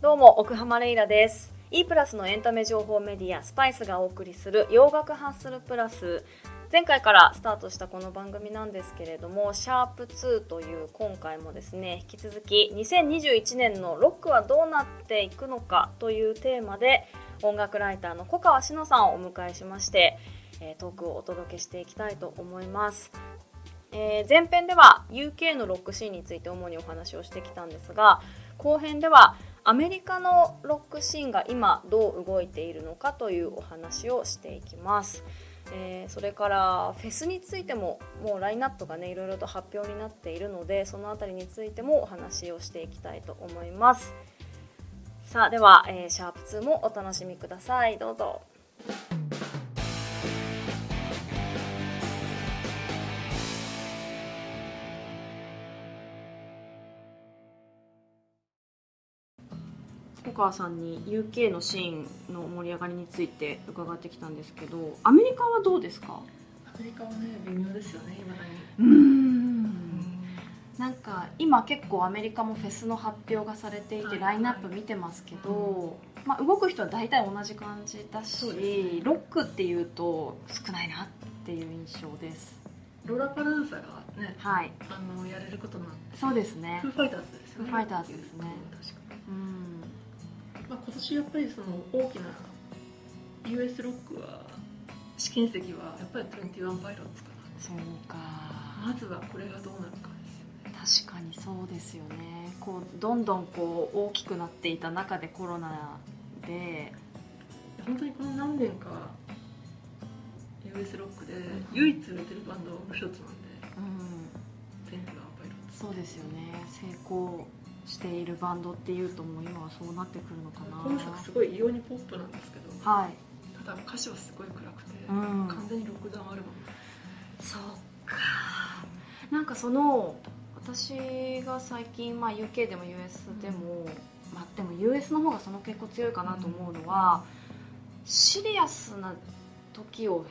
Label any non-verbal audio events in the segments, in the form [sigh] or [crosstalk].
どうも奥浜レイラです。E プラスのエンタメ情報メディアスパイスがお送りする洋楽ハッスルプラス。前回からスタートしたこの番組なんですけれどもシャープ2という今回もですね引き続き2021年のロックはどうなっていくのかというテーマで音楽ライターの小川志乃さんをお迎えしましてトークをお届けしていきたいと思います。えー、前編では UK のロックシーンについて主にお話をしてきたんですが後編ではアメリカのロックシーンが今どう動いているのかというお話をしていきます。えー、それからフェスについてももうラインナップがねいろいろと発表になっているのでその辺りについてもお話をしていきたいと思います。さあでは、えー、シャープ2もお楽しみください。どうぞ。小川さんに UK のシーンの盛り上がりについて伺ってきたんですけどアメリカはどうですか？アメリカはね微妙ですよね今だに。うん。なんか今結構アメリカもフェスの発表がされていてラインナップ見てますけど、まあ、動く人は大体同じ感じだし、ね、ロックっていうと少ないなっていう印象です。ローラパルーザがね、はい、あのやれることになって。そうですね。フーファイターズですよね。フーファイターズですねまあ、今年やっぱりその大きな US ロックは試金石はやっぱり21パイロッツかな。そうか。まずはこれがどうなるかですよね確かにそうですよね。こうどんどんこう大きくなっていた中でコロナで。本当にこの何年か US ロックで唯一売れてるバンドの一つなんで、うん、21パイロッツ。そうですよね。成功しているバンドっていうともう今はそうなってくるのかな。今作すごい異様にポップなんですけど、はい、ただ歌詞はすごい暗くて、うん、完全にロックダウンアルバムそうか。なんかその私が最近、まあ、UK でも US でも、うん、まあ、でも US の方がその結構強いかなと思うのは、うん、シリアスな時を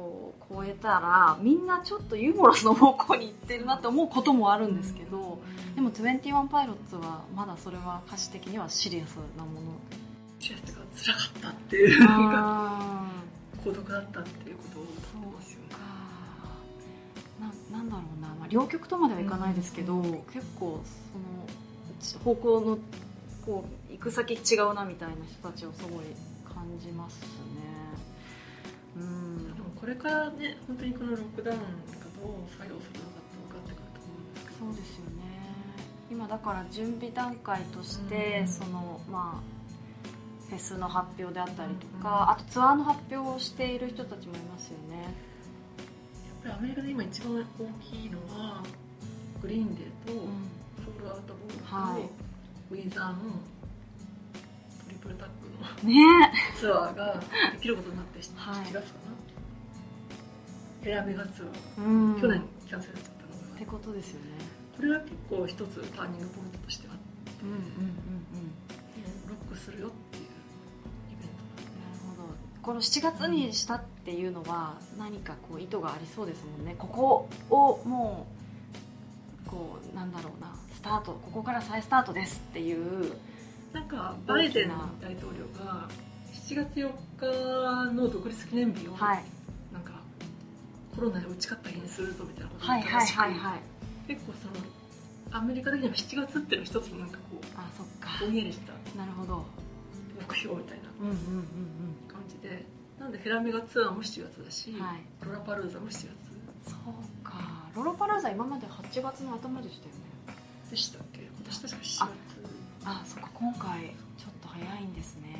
こう超えたらみんなちょっとユーモラスの方向に行ってるなって思うこともあるんですけど、でも21パイロッツはまだそれは歌詞的にはシリアスなものシリアスが辛かったっていう孤独だったっていうことをそうますよねななんだろうな、まあ、両極とまではいかないですけど、うん、結構その方向のこう行く先違うなみたいな人たちをすごい感じますね。これからね本当にこのロックダウンがどう作用するのかって分かってくると思うんですけど。そうですよね。今だから準備段階として、そのまあフェスの発表であったりとか、あとツアーの発表をしている人たちもいますよね。やっぱりアメリカで今一番大きいのはグリーンデーと、フォールアウトボールと、はい、ウィザーのトリプルタックの、ね、ツアーができることになって7月かな、はい、ヘアメガツアー、去年キャンセルしちゃったのが。ってことですよね。これは結構一つターニングポイントとしてはうんうんうんうん。ロックするよっていうイベント。なるほど。この7月にしたっていうのは何かこう意図がありそうですもんね。ここをもうこうなんだろうな。スタート。ここから再スタートですっていう。なんかバイデン大統領が7月4日の独立記念日を、はい、コロナで打ち勝った日にするぞみたいなことを言ったらしく、はいはいはいはい。結構そのアメリカ的には7月っていうの一つのなんかこうあそっか。ぼんやりした。なるほど。目標みたいな感じで、なんでヘラメガツアーも7月だし、はい、ロラパルーザも7月。そうか。ロラパルーザ今まで8月の頭でしたよね。でしたっけ？今年確か7月。あそっか。今回ちょっと早いんですね。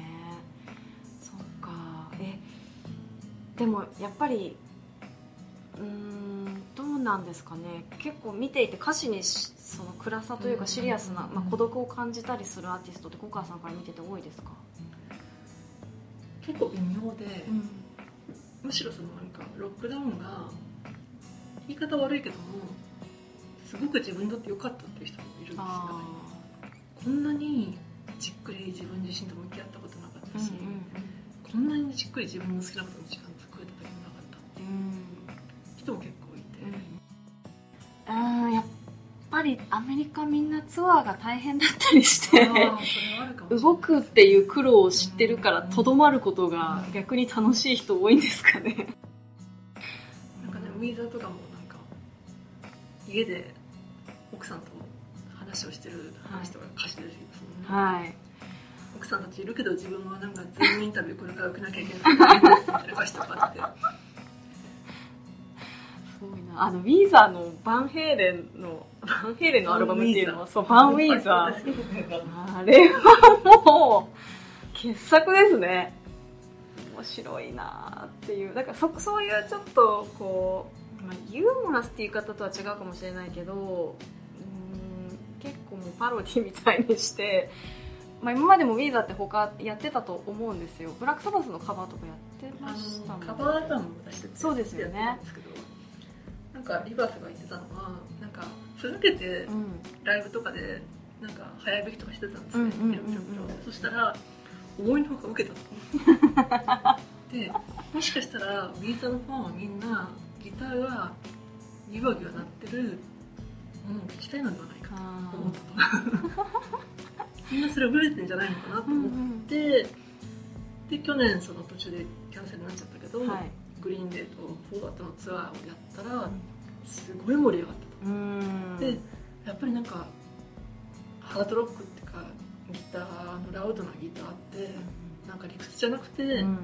そっか。えでもやっぱりうんどうなんですかね。結構見ていて歌詞にその暗さというかシリアスな、まあ、孤独を感じたりするアーティストって小川さんから見てて多いですか？結構微妙で、うん、むしろそのなんかロックダウンが言い方悪いけどもすごく自分にとって良かったっていう人もいるんですよこんなにじっくり自分自身と向き合ったことなかったし、うんうんうん、こんなにじっくり自分の好きなことに時間作れた時もなかったっていう。うんりアメリカみんなツアーが大変だったりして動くっていう苦労を知ってるからとどまることが逆に楽しい人多いんですかね。なんかねウィーザーとかもなんか家で奥さんと話をしてる話とか歌詞で出てきますもんね、はい。奥さんたちいるけど自分はなんか全員インタビューこれから受けなきゃいけないとかあって。すごいな。あのウィーザーのバンヘイレンのバンヘイレンのアルバムっていうのはそうバンウィーザー。ー [laughs] あれはもう傑作ですね。面白いなっていう。だからそそういうちょっとこう、まあ、ユーモラスっていう方とは違うかもしれないけどうーん結構もうパロディみたいにして、まあ、今までもウィーザーって他やってたと思うんですよ。ブラックサバスのカバーとかやってあましたもんのカバーアルバムを出しててそうですよねなんかリバースが言ってたのはなんかふざけてうん。ライブとかでなんか早弾きとかしてたんですね、うんうんうんうん。ピロピロピロそしたら思いのほか受けたと [laughs] でもしかしたらウィーザーのファンはみんなギターがギワギワ鳴ってるものを聴きたいのではないかあと思ったと。[laughs] みんなそれ覚えてんじゃないのかなとーうん思って、で去年その途中でキャンセルになっちゃったけど、うんはいグリーンデーとフォールアウトのツアーをやったらすごい盛り上がった。と。うん。でやっぱりなんかハードロックっていうかギターのラウドなギターってなんか理屈じゃなくて、うん。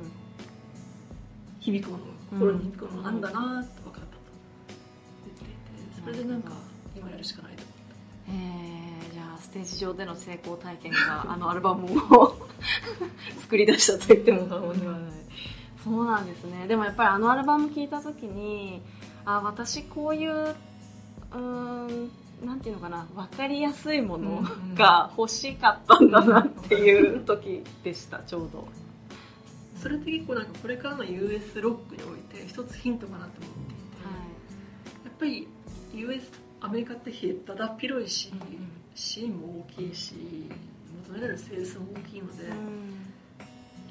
響くもの心に響くものなんだなと分かったと。言っていてそれでなんか今やるしかないとえーじゃあステージ上での成功体験があのアルバムを [laughs] 作り出したと言っても過言ではないそうなんですね。でもやっぱりあのアルバム聴いた時にあ私こういううーんなんていうのかな分かりやすいものが欲しかったんだなっていう時でしたちょうど。それって結構なんかこれからの US ロックにおいて一つヒントかなと思っていて、やっぱり US アメリカってひだだっ広いし、シーンも大きいし求められるセールスも大きいので、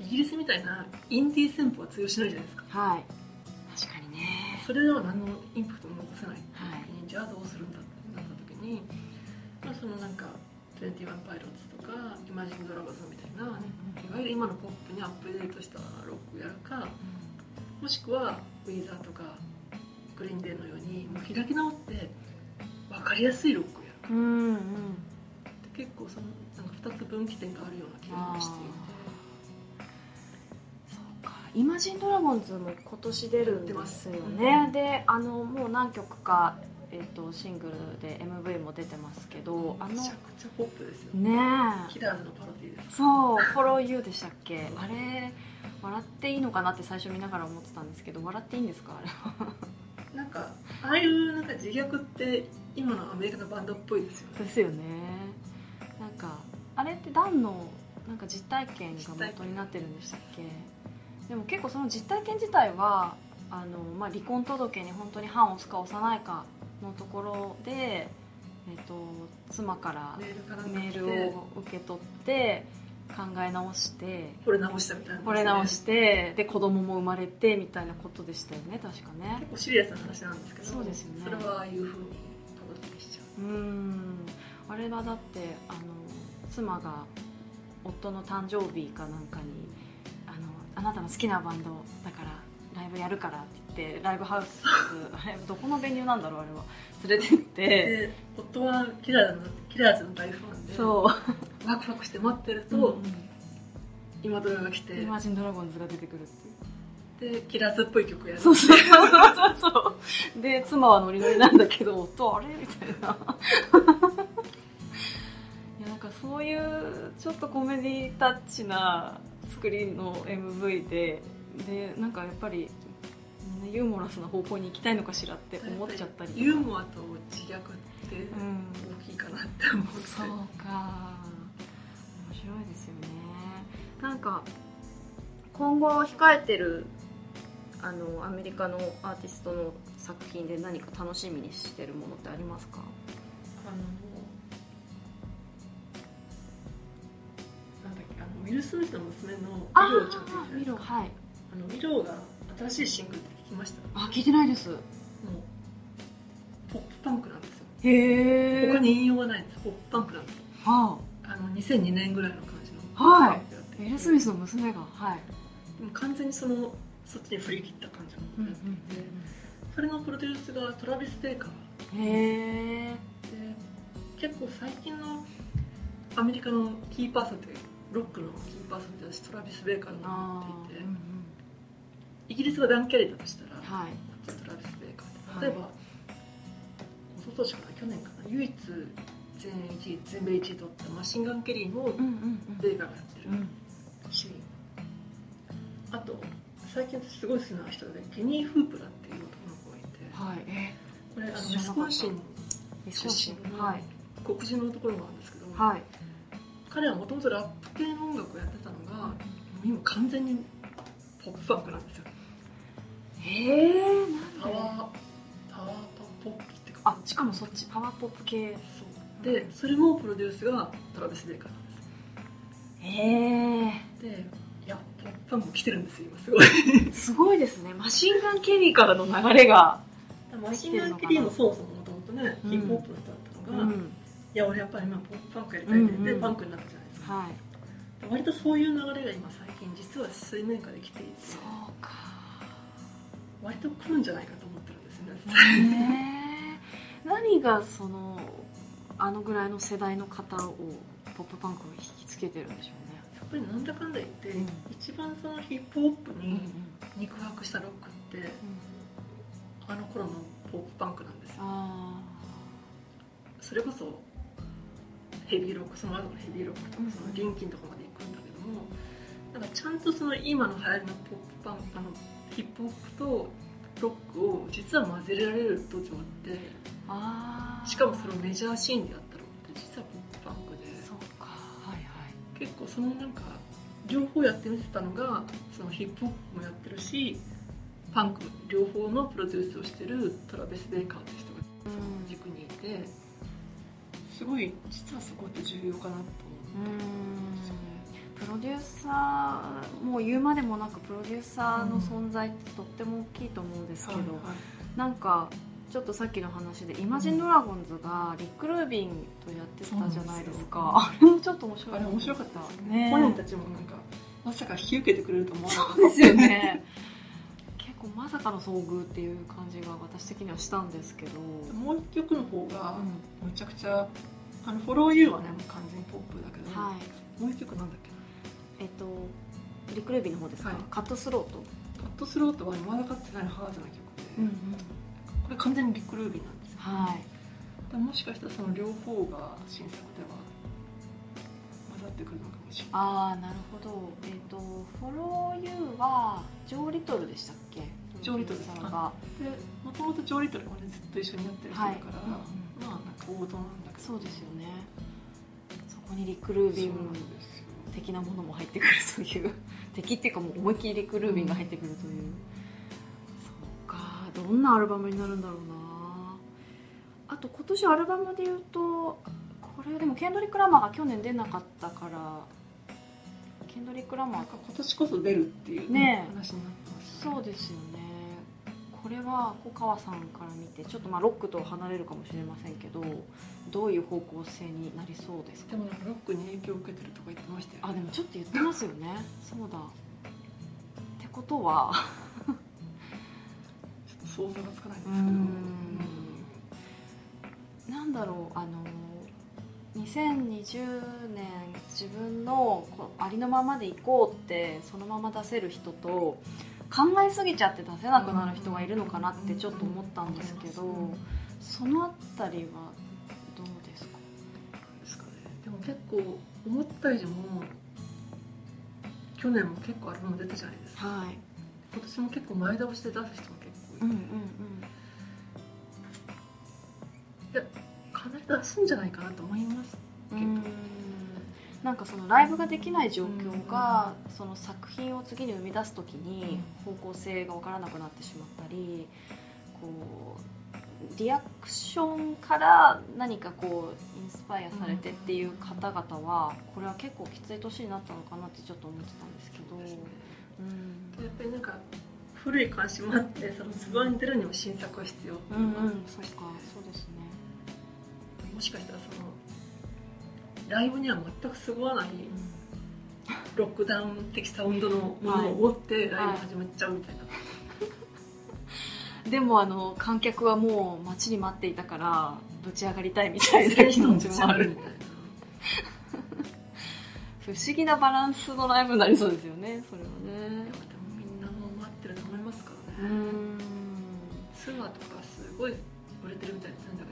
イギリスみたいなインディー戦法は通用しないじゃないですか。はい。確かにね。それでは何のインパクトも残せない。はい。じゃあどうするんだってなった時に、まあ、そのなんか21パイロッツとかイマジンドラゴンズみたいな、いわゆる今のポップにアップデートしたロックをやるかもしくはウィーザーとかグリーンデーのようにもう開き直って分かりやすいロックをやる。うんうん。で結構そのなんか2つ分岐点があるような気がして。いてイマジンドラゴンズも今年出るんですよね、であのもう何曲か、えっとシングルで MV も出てますけどあのめちゃくちゃポップですよ。ねねキラーズのパロディです。そう「Follow You」でしたっけ？あれ笑っていいのかなって最初見ながら思ってたんですけど笑っていいんですか？あれは。なんかああいうなんか自虐って今のアメリカのバンドっぽいですよね。ですよね。なんかあれってダンのなんか実体験が元になってるんでしたっけ？でも結構その実体験自体はあの、まあ、離婚届に本当に判を押すか押さないかのところで、えっと妻からメールを受け取って考え直して惚れ直したみたいな、惚れ直してで子供も生まれてみたいなことでしたよね確かね。結構シリアスな話なんですけどそうですよね。それはああいうふうにパロディしちゃう。うーん。あれはだってあの妻が夫の誕生日かなんかにあの「あなたの好きなバンドだからライブやるから」って言ってライブハウスあれどこのベニューなんだろうあれは。連れてって。で夫はキラーズのキラーズの大ファンでそう。ワクワクして待ってると、と、今ドラが来てイマジンドラゴンズが出てくるっていう。でキラーズっぽい曲やる。そうそうそうそう。そ [laughs] うで妻はノリノリなんだけど夫あれみたいな。いやなんかそういうちょっとコメディタッチな作りの MV ででなんかやっぱりユーモラスな方向に行きたいのかしらって思っちゃったりユーモアと自虐ってうん。大きいかなって思って、そうか。面白いですよね。なんか今後控えてるあのアメリカのアーティストの作品で何か楽しみにしてるものってありますか？あのウィル・スミスの娘のあミローちゃんミロはい。あのミローが新しいシングルって聞きました？もうあ聞いてないです。ポップパンクなんですよ。へえ他に引用がないんです。ポップパンクなんです。はあ。の2002年ぐらいの感じの。はい。パンクやってて。あエル・スミスの娘がはい。でも完全にそのそっちに振り切った感じのことやってて、それのプロデュースがトラビス・ベイカー。へえで結構最近のアメリカのキーパーソンってロックのキーパーソンって私トラビス・ベイカーだとあ思っていてーうんうん。イギリスがダン・キャリーだとしたら、はい。こっちはトラビス・ベイカーで例えば、一昨年かな去年かな唯一全1位全米1位取ったマシンガン・ケリーもベイカーがやってるし、あと最近私すごい好きな人でケニー・フープラっていう男の子がいてはいえこれあのウスコンシン出身のはい。黒人のところがあるんですけど、はい彼はもともとラップ系の音楽をやってたのが今完全にポップファンクなんですよ。へえパワーパワーポップってかあしかもそっちパワーポップ系。そう。でそれもプロデュースがトラビス・ベイカーなんですへえでいやポップファンク来てるんですよ今すごい。[laughs] すごいですね。マシンガン・ケリーからの流れがマシンガン・ケリーもそもそももともとねうん。ヒップホップの人だったのが、いうんや俺やっぱり今ポップファンクやりたいって言って、うんうん。パンクになったじゃないですか。はい。で割とそういう流れが今最近実は水面下で来ていて。そうか。割と来るんじゃないかと思ってるんですよね。ねえ何がそのあのぐらいの世代の方をポップパンクを引きつけてるんでしょやっぱりなんだかんだ言って、うん。一番そのヒップホップうねに肉薄したロックって、あの頃のポップパンクなんですよ。あそれこそヘビーロックその後のヘビーロックとかうんそのリンキンとかまで行くんだけどもなんかちゃんとその今の流行りのポップパンあのヒップホップとロックを実は混ぜられる土壌ってーあーしかもそれをメジャーシーンでやったロックって実はポップパンクで。そうかはいはい。結構そのなんか両方やってみてたのがそのヒップホップもやってるしパンク両方のプロデュースをしてるトラベス・ベイカーって人がうん。軸にいてすごい実はそこって重要かなと思うんですよね。プロデューサーもう言うまでもなくプロデューサーの存在ってとっても大きいと思うんですけど、はいなんかちょっとさっきの話でイマジンドラゴンズがリック・ルービンとやってたじゃないですかあれもちょっと面白かったあれ面白かったねね。本人たちもなんかまさか引き受けてくれると思わなかった。ですよね [laughs] まさかの遭遇っていう感じが私的にはしたんですけど、もう一曲の方がうむちゃくちゃあのフォローユーはねもう完全にポップだけど、はい。もう一曲なんだっけ？なえっとリック・ルービンの方ですか、はい。カットスロート、カットスロートはまだかってないハードな曲で、これ完全にビッグルービーなんですよ、はい。でもしかしたらその両方が新作では混ざってくるのかああなるほど。えっ、と「フォロー・ユー」はジョー・リトルでしたっけ？ジョーリトルさんが。でもともとジョーリトルもねずっと一緒にやってる人だから、はい。うんまあなんか王道なんだけど。そうですよね。そこにリック・ルービン的なものも入ってくるという。[laughs] 敵っていうかもう思いっきりリック・ルービンが入ってくるという、そうか。どんなアルバムになるんだろうな。あと今年アルバムで言うとこれでもケンドリック・ラマーが去年出なかったからケンドリック・ラマーなんか。今年こそ出るっていう、ね話になってますそうですよね。これは小川さんから見てちょっとまあロックと離れるかもしれませんけどどういう方向性になりそうですか？でもロックに影響を受けてるとか言ってましたよあでもちょっと言ってますよね。[laughs] そうだ。ってことは。[laughs] ちょっと想像がつかないんですけど。うん。なんだろうあの2020年自分のありのままでいこうってそのまま出せる人と考えすぎちゃって出せなくなる人がいるのかなってちょっと思ったんですけどそのあたりはどうですか？ですかね。でも結構思ったよりも去年も結構アルバム出たじゃないですか。はい。今年も結構前倒しで出す人も結構いて、うんうんかなり出すんじゃないかなと思います。うん。うんなんかそのライブができない状況がその作品を次に生み出す時に方向性が分からなくなってしまったりこうリアクションから何かこうインスパイアされてっていう方々はこれは結構きつい年になったのかなってちょっと思ってたんですけど、うん。やっぱりなんか古い関心もあってそのツアーに出るにも新作が必要ううんうんそっかそうですねもしかしたらそのライブには全くそぐわないロックダウン的サウンドのものを持ってライブ始めちゃうみたいな、[laughs] でもあの観客はもう待ちに待っていたからぶち上がりたいみたいな気持ちもあるみたいな。不思議なバランスのライブになりそうですよねそれはね。でもみんなもう待ってると思いますからうね、ん。ツアーとかすごい売れてるみたいですねだ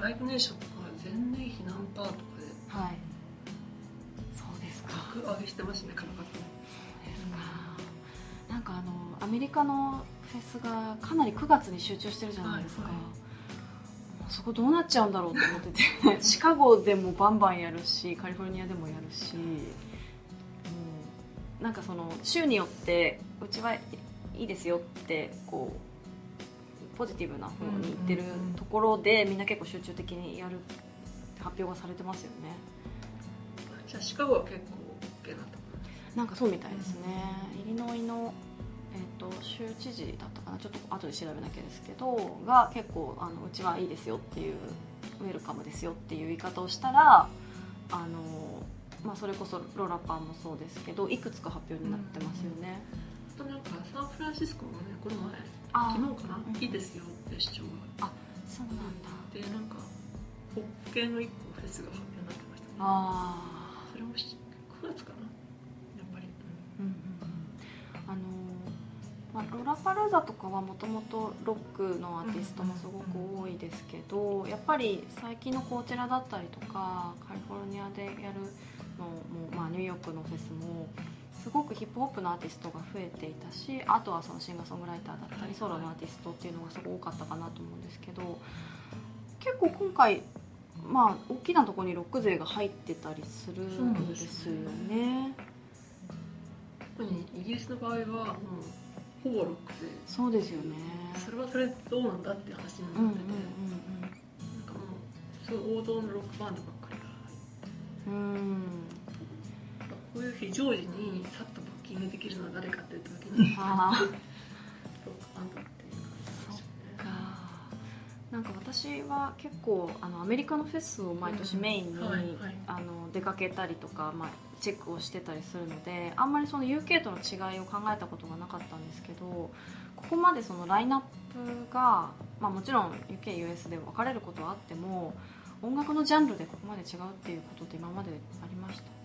ライブネーションとか全年避難パーとかでーはい。そうですか。格上げしてますね価格ですか。なんかあのアメリカのフェスがかなり9月に集中してるじゃないですか、はいはい。そこどうなっちゃうんだろうと思ってて。[laughs] シカゴでもバンバンやるしカリフォルニアでもやるし。もうなんかその州によってうちはいいですよってこうポジティブな方に言ってるうんうんうん。ところでみんな結構集中的にやる発表がされてますよね。じゃあシカゴは結構 OK なとこなんかそうみたいですね、イリノイの、えー、と州知事だったかな。ちょっと後で調べなきゃですけどが結構あのうちはいいですよっていうウェルカムですよっていう言い方をしたらあの、まあ、それこそロラパンもそうですけどいくつか発表になってますよね、あとなんかサンフランシスコもねこの前あ昨日かな、うんいいですよって市長がそうなんだ。でなんか北系の一個フェスが発表になってましたね。あそれもし9月かな？やっぱり、ーうんうんうん。あのまあ、ロラパルーザとかはもともとロックのアーティストもすごく多いですけどやっぱり最近のコーチェラだったりとかカリフォルニアでやるのも、まあ、ニューヨークのフェスもすごくヒップホップのアーティストが増えていたしあとはそのシンガーソングライターだったりソロのアーティストっていうのがすごく多かったかなと思うんですけど結構今回まあ大きなところにロック勢が入ってたりするんですよね。特にイギリスの場合はもうほぼロックでそうですよね。それはそれどうなんだって話にうんうんうんなってて、なんかもうすごい王道のロックバンドばっかりが入って。うんうんこういう非常時にさっとブッキングできるのは誰かって言った時になんか私は結構あのアメリカのフェスを毎年メインに、うん。はいはい。あの出かけたりとか、まあ、チェックをしてたりするのであんまりその UK との違いを考えたことがなかったんですけどここまでそのラインナップが、まあ、もちろん UKUS で分かれることはあっても音楽のジャンルでここまで違うっていうことって今までありました？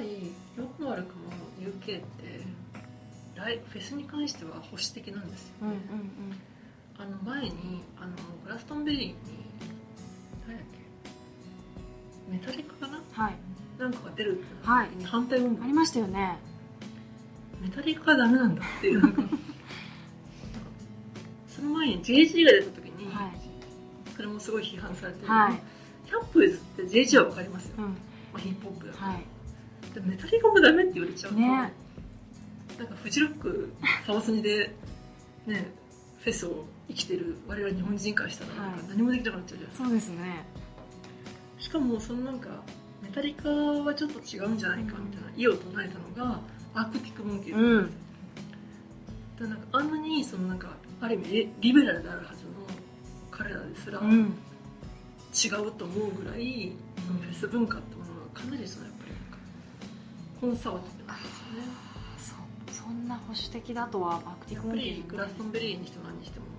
り良くも悪くも UK ってライフェスに関しては保守的なんですようんうんね、あの前にあのグラストンベリーに何やっけ？メタリカかな？はい。なんかが出るってはい。反対運動、ありましたよね。メタリカはダメなんだっていう。なんかその前に JG が出た時に、はい。それもすごい批判されて、はい。キャップイズって JG は分かりますよ、うん。まあ、ヒップホップだから、はいでもメタリカもダメって言われちゃうと、ね。なんかフジロックサマソニでねフェスを生きてる我々日本人からしたらなんかはい。何もできなくなっちゃうじゃないですか、そうですね。しかもそのなんかメタリカはちょっと違うんじゃないかみたいな意を唱えたのがアークティック・モンキー。ズなん。だなんかあんなにそのなんかある意味リリベラルであるはずの彼らですら違うん。うと思うぐらい、そのフェス文化ってものはかなりそのコンサバティブなんですよねそんな保守的だとはアクティやっぱブモンキーズりグラストンベリーにしても何にしても、ね、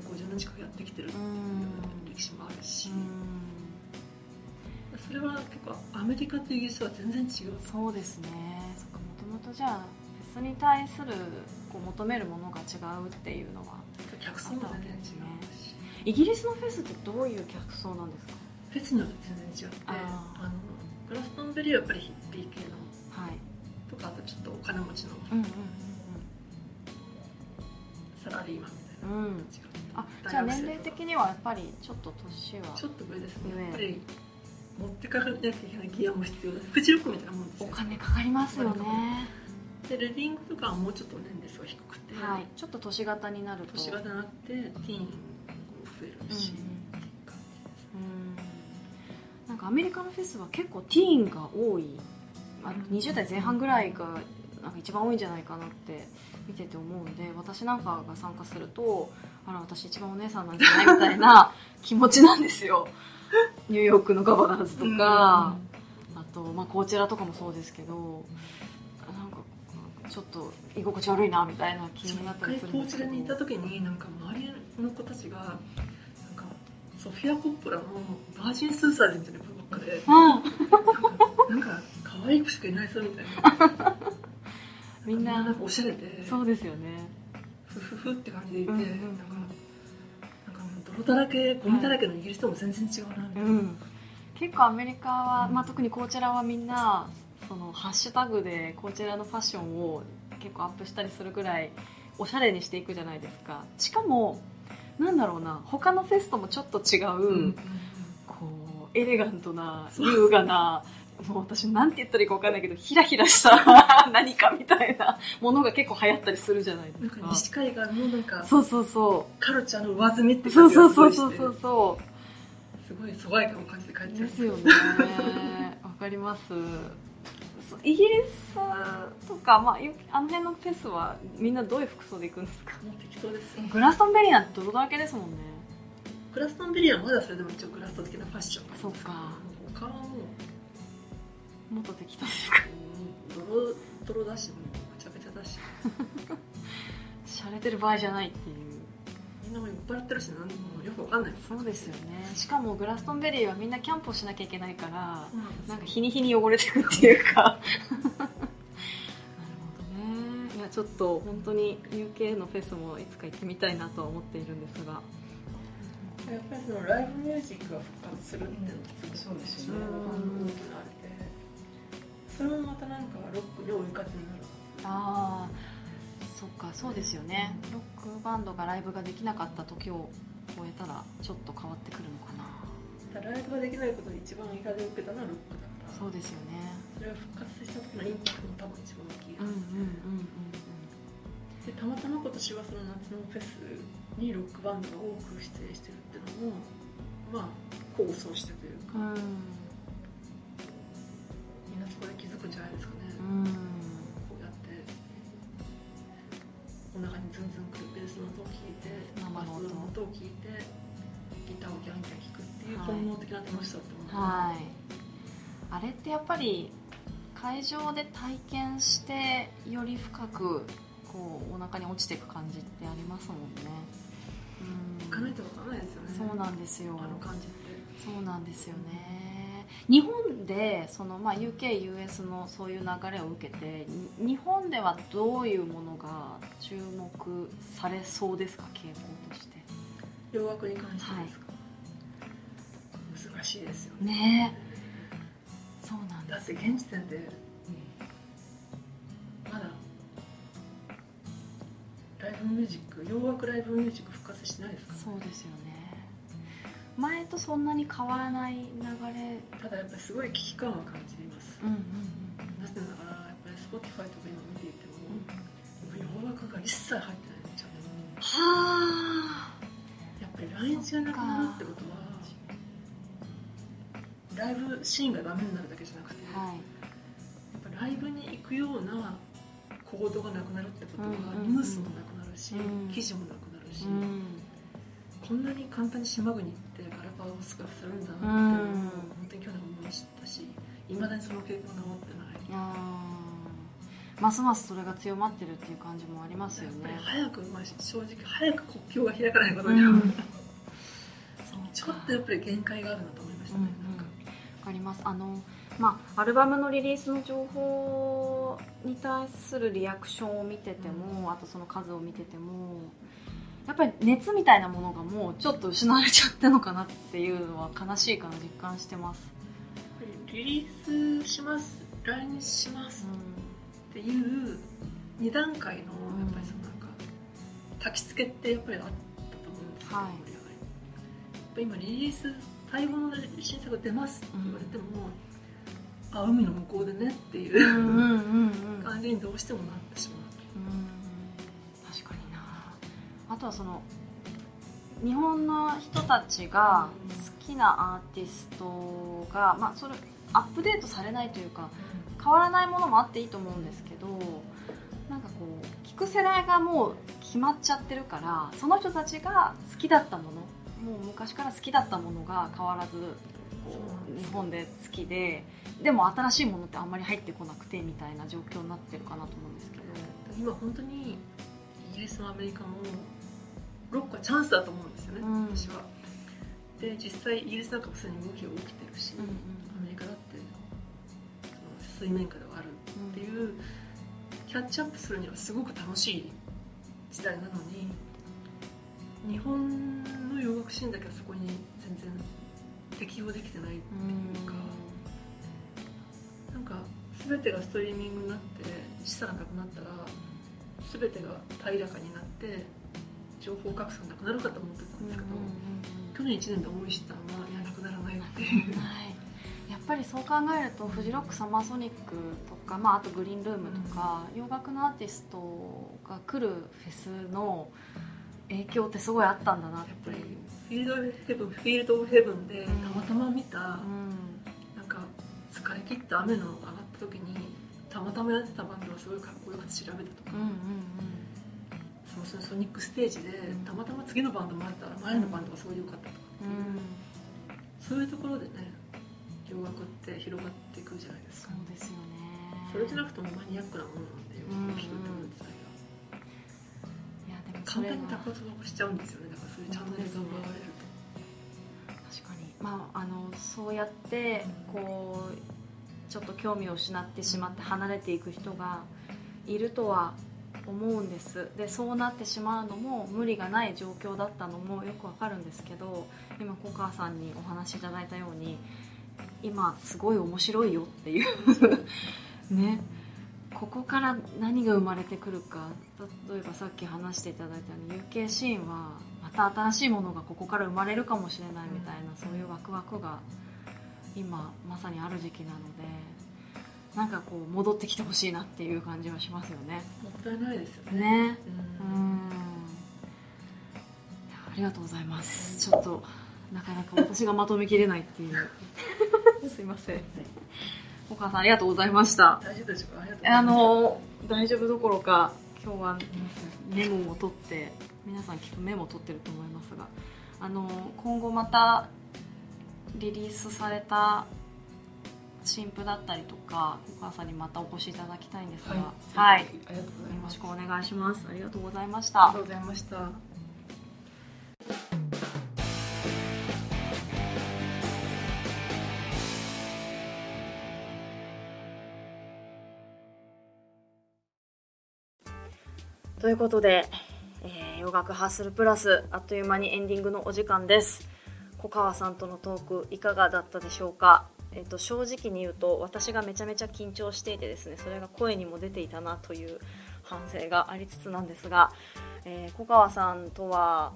50年近くやってきてるっていう歴史もあるし、それは結構アメリカとイギリスは全然違う。そうですね。そっかもともとじゃあフェスに対するこう求めるものが違うっていうのは客層も全然違うし。イギリスのフェスってどういう客層なんですか？フェスによって全然違ってあグラストンベリーはやっぱりヒッピー系のはいとかあとちょっとお金持ちのサラリーマンみたいなうん。うんうん違うあじゃあ年齢的にはやっぱりちょっと年は。ちょっと上ですね。上。やっぱり持ってかなきゃいけないギアも必要だ。フジロックみたいなもんですおよ金かかりますよね。でレディングとかはもうちょっと年齢層が低くて、はい。ちょっと都市型になると。年型になってティーンも増えるし、うん。なんかアメリカのフェスは結構ティーンが多い、まあ、20代前半ぐらいがなんか一番多いんじゃないかなって見てて思うんで私なんかが参加するとあら私一番お姉さんなんじゃないみたいな [laughs] 気持ちなんですよ。ニューヨークのガバナーズとか、あと、まあ、こちらとかもそうですけどなんかちょっと居心地悪いなみたいな気になったりするんですけど。コーチにいた時になんか周りの子たちがなんかソフィア・コッポラのバージン・スーサージみたいな子ばっかでうん。なんか可愛い子しかいないそうみたいな。[laughs] みんな。なんかおしゃれで。そうですよね。ふふふって感じでいて、うんうんうん。なんかなんかもう泥だらけゴミだらけのイギリスとも全然違うなみたいな、うん、結構アメリカは、まあ、特にこちらはみんなそのハッシュタグでこちらのファッションを結構アップしたりするぐらいおしゃれにしていくじゃないですか。しかもなんだろうな他のフェスともちょっと違う、うん。こうエレガントな優雅なもう私なんて言ったらいいか分かんないけどヒラヒラした [laughs] 何かみたいなものが結構流行ったりするじゃないでなんかすか西海岸のなんかそうそうそカルチャーの上積みってうそう感じそうがすごいして。そうそうそうそすごい疎外感を感じて帰っうちゃうですよね。わかります。そうイギリスとか、まあ、よあの辺のフェスはみんなどういう服装で行くんですか？もう適当です。グラストンベリーなんて泥だらけですもんね。グラストンベリーはまだそれでも一応グラストン的なファッションそうか。他はもうもっと適当ですか？ドロドロだしもうぐちゃぐちゃだし。[laughs] 洒落てる場合じゃないっていう。みんなも酔っ払ってるし何もよくわかんない。そうですよね。しかもグラストンベリーはみんなキャンプをしなきゃいけないからなんか日に日に汚れてくっていうか。[laughs] なるほどね。いやちょっと本当に UK のフェスもいつか行ってみたいなとは思っているんですが。やっぱりそのライブミュージックが復活するっていうのがすごいそうですよね。大きなあれでそれもまたなんかロックに追い風になるああそっかそうですよね。ロックバンドがライブができなかった時を超えたらちょっと変わってくるのかな。ライブができないことで一番痛手を受けたのはロックだから。そうですよね。それが復活した時のインパクトも多分一番大きい、うんうんうんでたまたま今年はその夏のフェスにロックバンドが多く出演してるっていうのもまあ構想してというか、うんうんみんなそこで気づくんじゃないですかね、うん。こうやってお腹にズンズンくるベースの音を聞いて生の音。の音を聞いてギターをギャンギャン聴くっていうはい。本能的な楽しさだと思う、はい。あれってやっぱり会場で体験してより深くこうお腹に落ちていく感じってありますもんね。うん。行かないと分からないですよね。そうなんですよ。あの感じって。そうなんですよね日本でその、まあ、UKUS のそういう流れを受けてに日本ではどういうものが注目されそうですか？傾向として。洋楽に関してですか、難しいですよね。ねそうなんだって現時点でまだライブミュージック洋楽ライブミュージック復活してないですかそうですよね前とそんなに変わらない流れただやっぱりすごい危機感は感じます、うんうんなぜならやっぱり Spotify とか今見ていても、洋楽が一切入ってないんですよね。はあ。やっぱり来日がなくなるってことはライブシーンがダメになるだけじゃなくて、はい。やっぱライブに行くような行動がなくなるってことは、うんうんうんニュースもなくなるし、うん。記事もなくなるし、うんこんなに簡単に島国ってガラパゴスがするんだなっていう本当に去年思い知ったしいまだにその傾向が治ってない。あー。ますますそれが強まってるっていう感じもありますよね。早く、まあ、正直早く国境が開かないことには、うん。ちょっとやっぱり限界があるなと思いましたね、うんうん。なんか。ります。あのまあアルバムのリリースの情報に対するリアクションを見てても、あとその数を見ててもやっぱり熱みたいなものがもうちょっと失われちゃったのかなっていうのは悲しいかな実感してます、リリースします。来日します。っていう2段階のやっぱりそのなんか焚き付けってやっぱりあったと思うんですけど、はい。今リリース待望の新作が出ますって言われても、あ海の向こうでねっていうんうんううんうん。[laughs] 感じにどうしてもなってしまうあとはその日本の人たちが好きなアーティストが、まあ、それアップデートされないというか変わらないものもあっていいと思うんですけどなんかこう聞く世代がもう決まっちゃってるからその人たちが好きだったものもう昔から好きだったものが変わらず日本で好きででも新しいものってあんまり入ってこなくてみたいな状況になってるかなと思うんですけど。今本当にイギリスもアメリカもロックはチャンスだと思うんですよね、うん、私は。で実際イギリスなんかもすでに動きが起きてるし、うんうん、アメリカだって水面下ではあるっていう、うん、キャッチアップするにはすごく楽しい時代なのに日本の洋楽シーンだけはそこに全然適応できてないっていうか、うん、なんか全てがストリーミングになって時差がなくなったら全てが平らかになって情報格差がなくなるかと思ってたんですけど、去年1年で思い知ったのは、いやなくならないっていう。はい。やっぱりそう考えるとフジロックサマーソニックとか、まあ、あとグリーンルームとか、うん、洋楽のアーティストが来るフェスの影響ってすごいあったんだなって。フィールド・ヘブンフィールド・オブ・ヘブンでたまたま見た、うん、なんか疲れ切った雨の上がった時にたまたまやってたバンドがすごいかっこよくて調べたとか、うんうんうんそのソニックステージでたまたま次のバンドもあったら前のバンドがすごい良かったとか。っていう、そういうところでね洋楽って広がっていくじゃないですか。そうですよね。それじゃなくてもマニアックなものなんで洋楽聴くっていう自体が、いやでも簡単に高発しちゃうんですよね。だからそういうチャンネルが奪われると、確かに。まああのそうやってこうちょっと興味を失ってしまって離れていく人がいるとは思うんです。でそうなってしまうのも無理がない状況だったのもよくわかるんですけど今小川さんにお話しいただいたように今すごい面白いよっていう。[laughs] ね。ここから何が生まれてくるか例えばさっき話していただいたように UK シーンはまた新しいものがここから生まれるかもしれないみたいな、そういうワクワクが今まさにある時期なのでなんかこう戻ってきてほしいなっていう感じはしますよね。もったいないですよね。ね。うん。ありがとうございます。ちょっとなかなか私がまとめきれないっていう。[laughs] すいません。お母さんありがとうございました。大丈夫ですかあの、大丈夫どころか、今日はメモを取って、皆さんきっとメモを取ってると思いますが、あの、今後またリリースされた新譜だったりとか、お母さんにまたお越しいただきたいんですが、はい。はい。よろしくお願いします。ありがとうございました。ありがとうございました。ということで、えー、洋楽ハッスルプラスあっという間にエンディングのお時間です小川さんとのトークいかがだったでしょうか？えーと、正直に言うと私がめちゃめちゃ緊張していてですねそれが声にも出ていたなという反省がありつつなんですが、えー、小川さんとは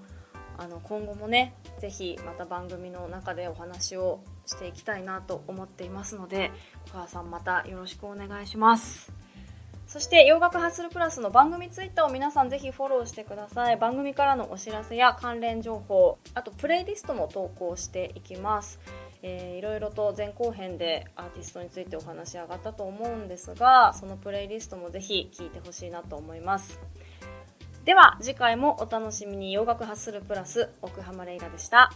あの今後もねぜひまた番組の中でお話をしていきたいなと思っていますので小川さんまたよろしくお願いします。そして洋楽ハッスルプラスの番組ツイッターを皆さんぜひフォローしてください番組からのお知らせや関連情報あとプレイリストも投稿していきますえー、いろいろと前後編でアーティストについてお話上がったと思うんですがそのプレイリストもぜひ聴いてほしいなと思います。では次回もお楽しみに。洋楽発するプラス奥浜レイラでした。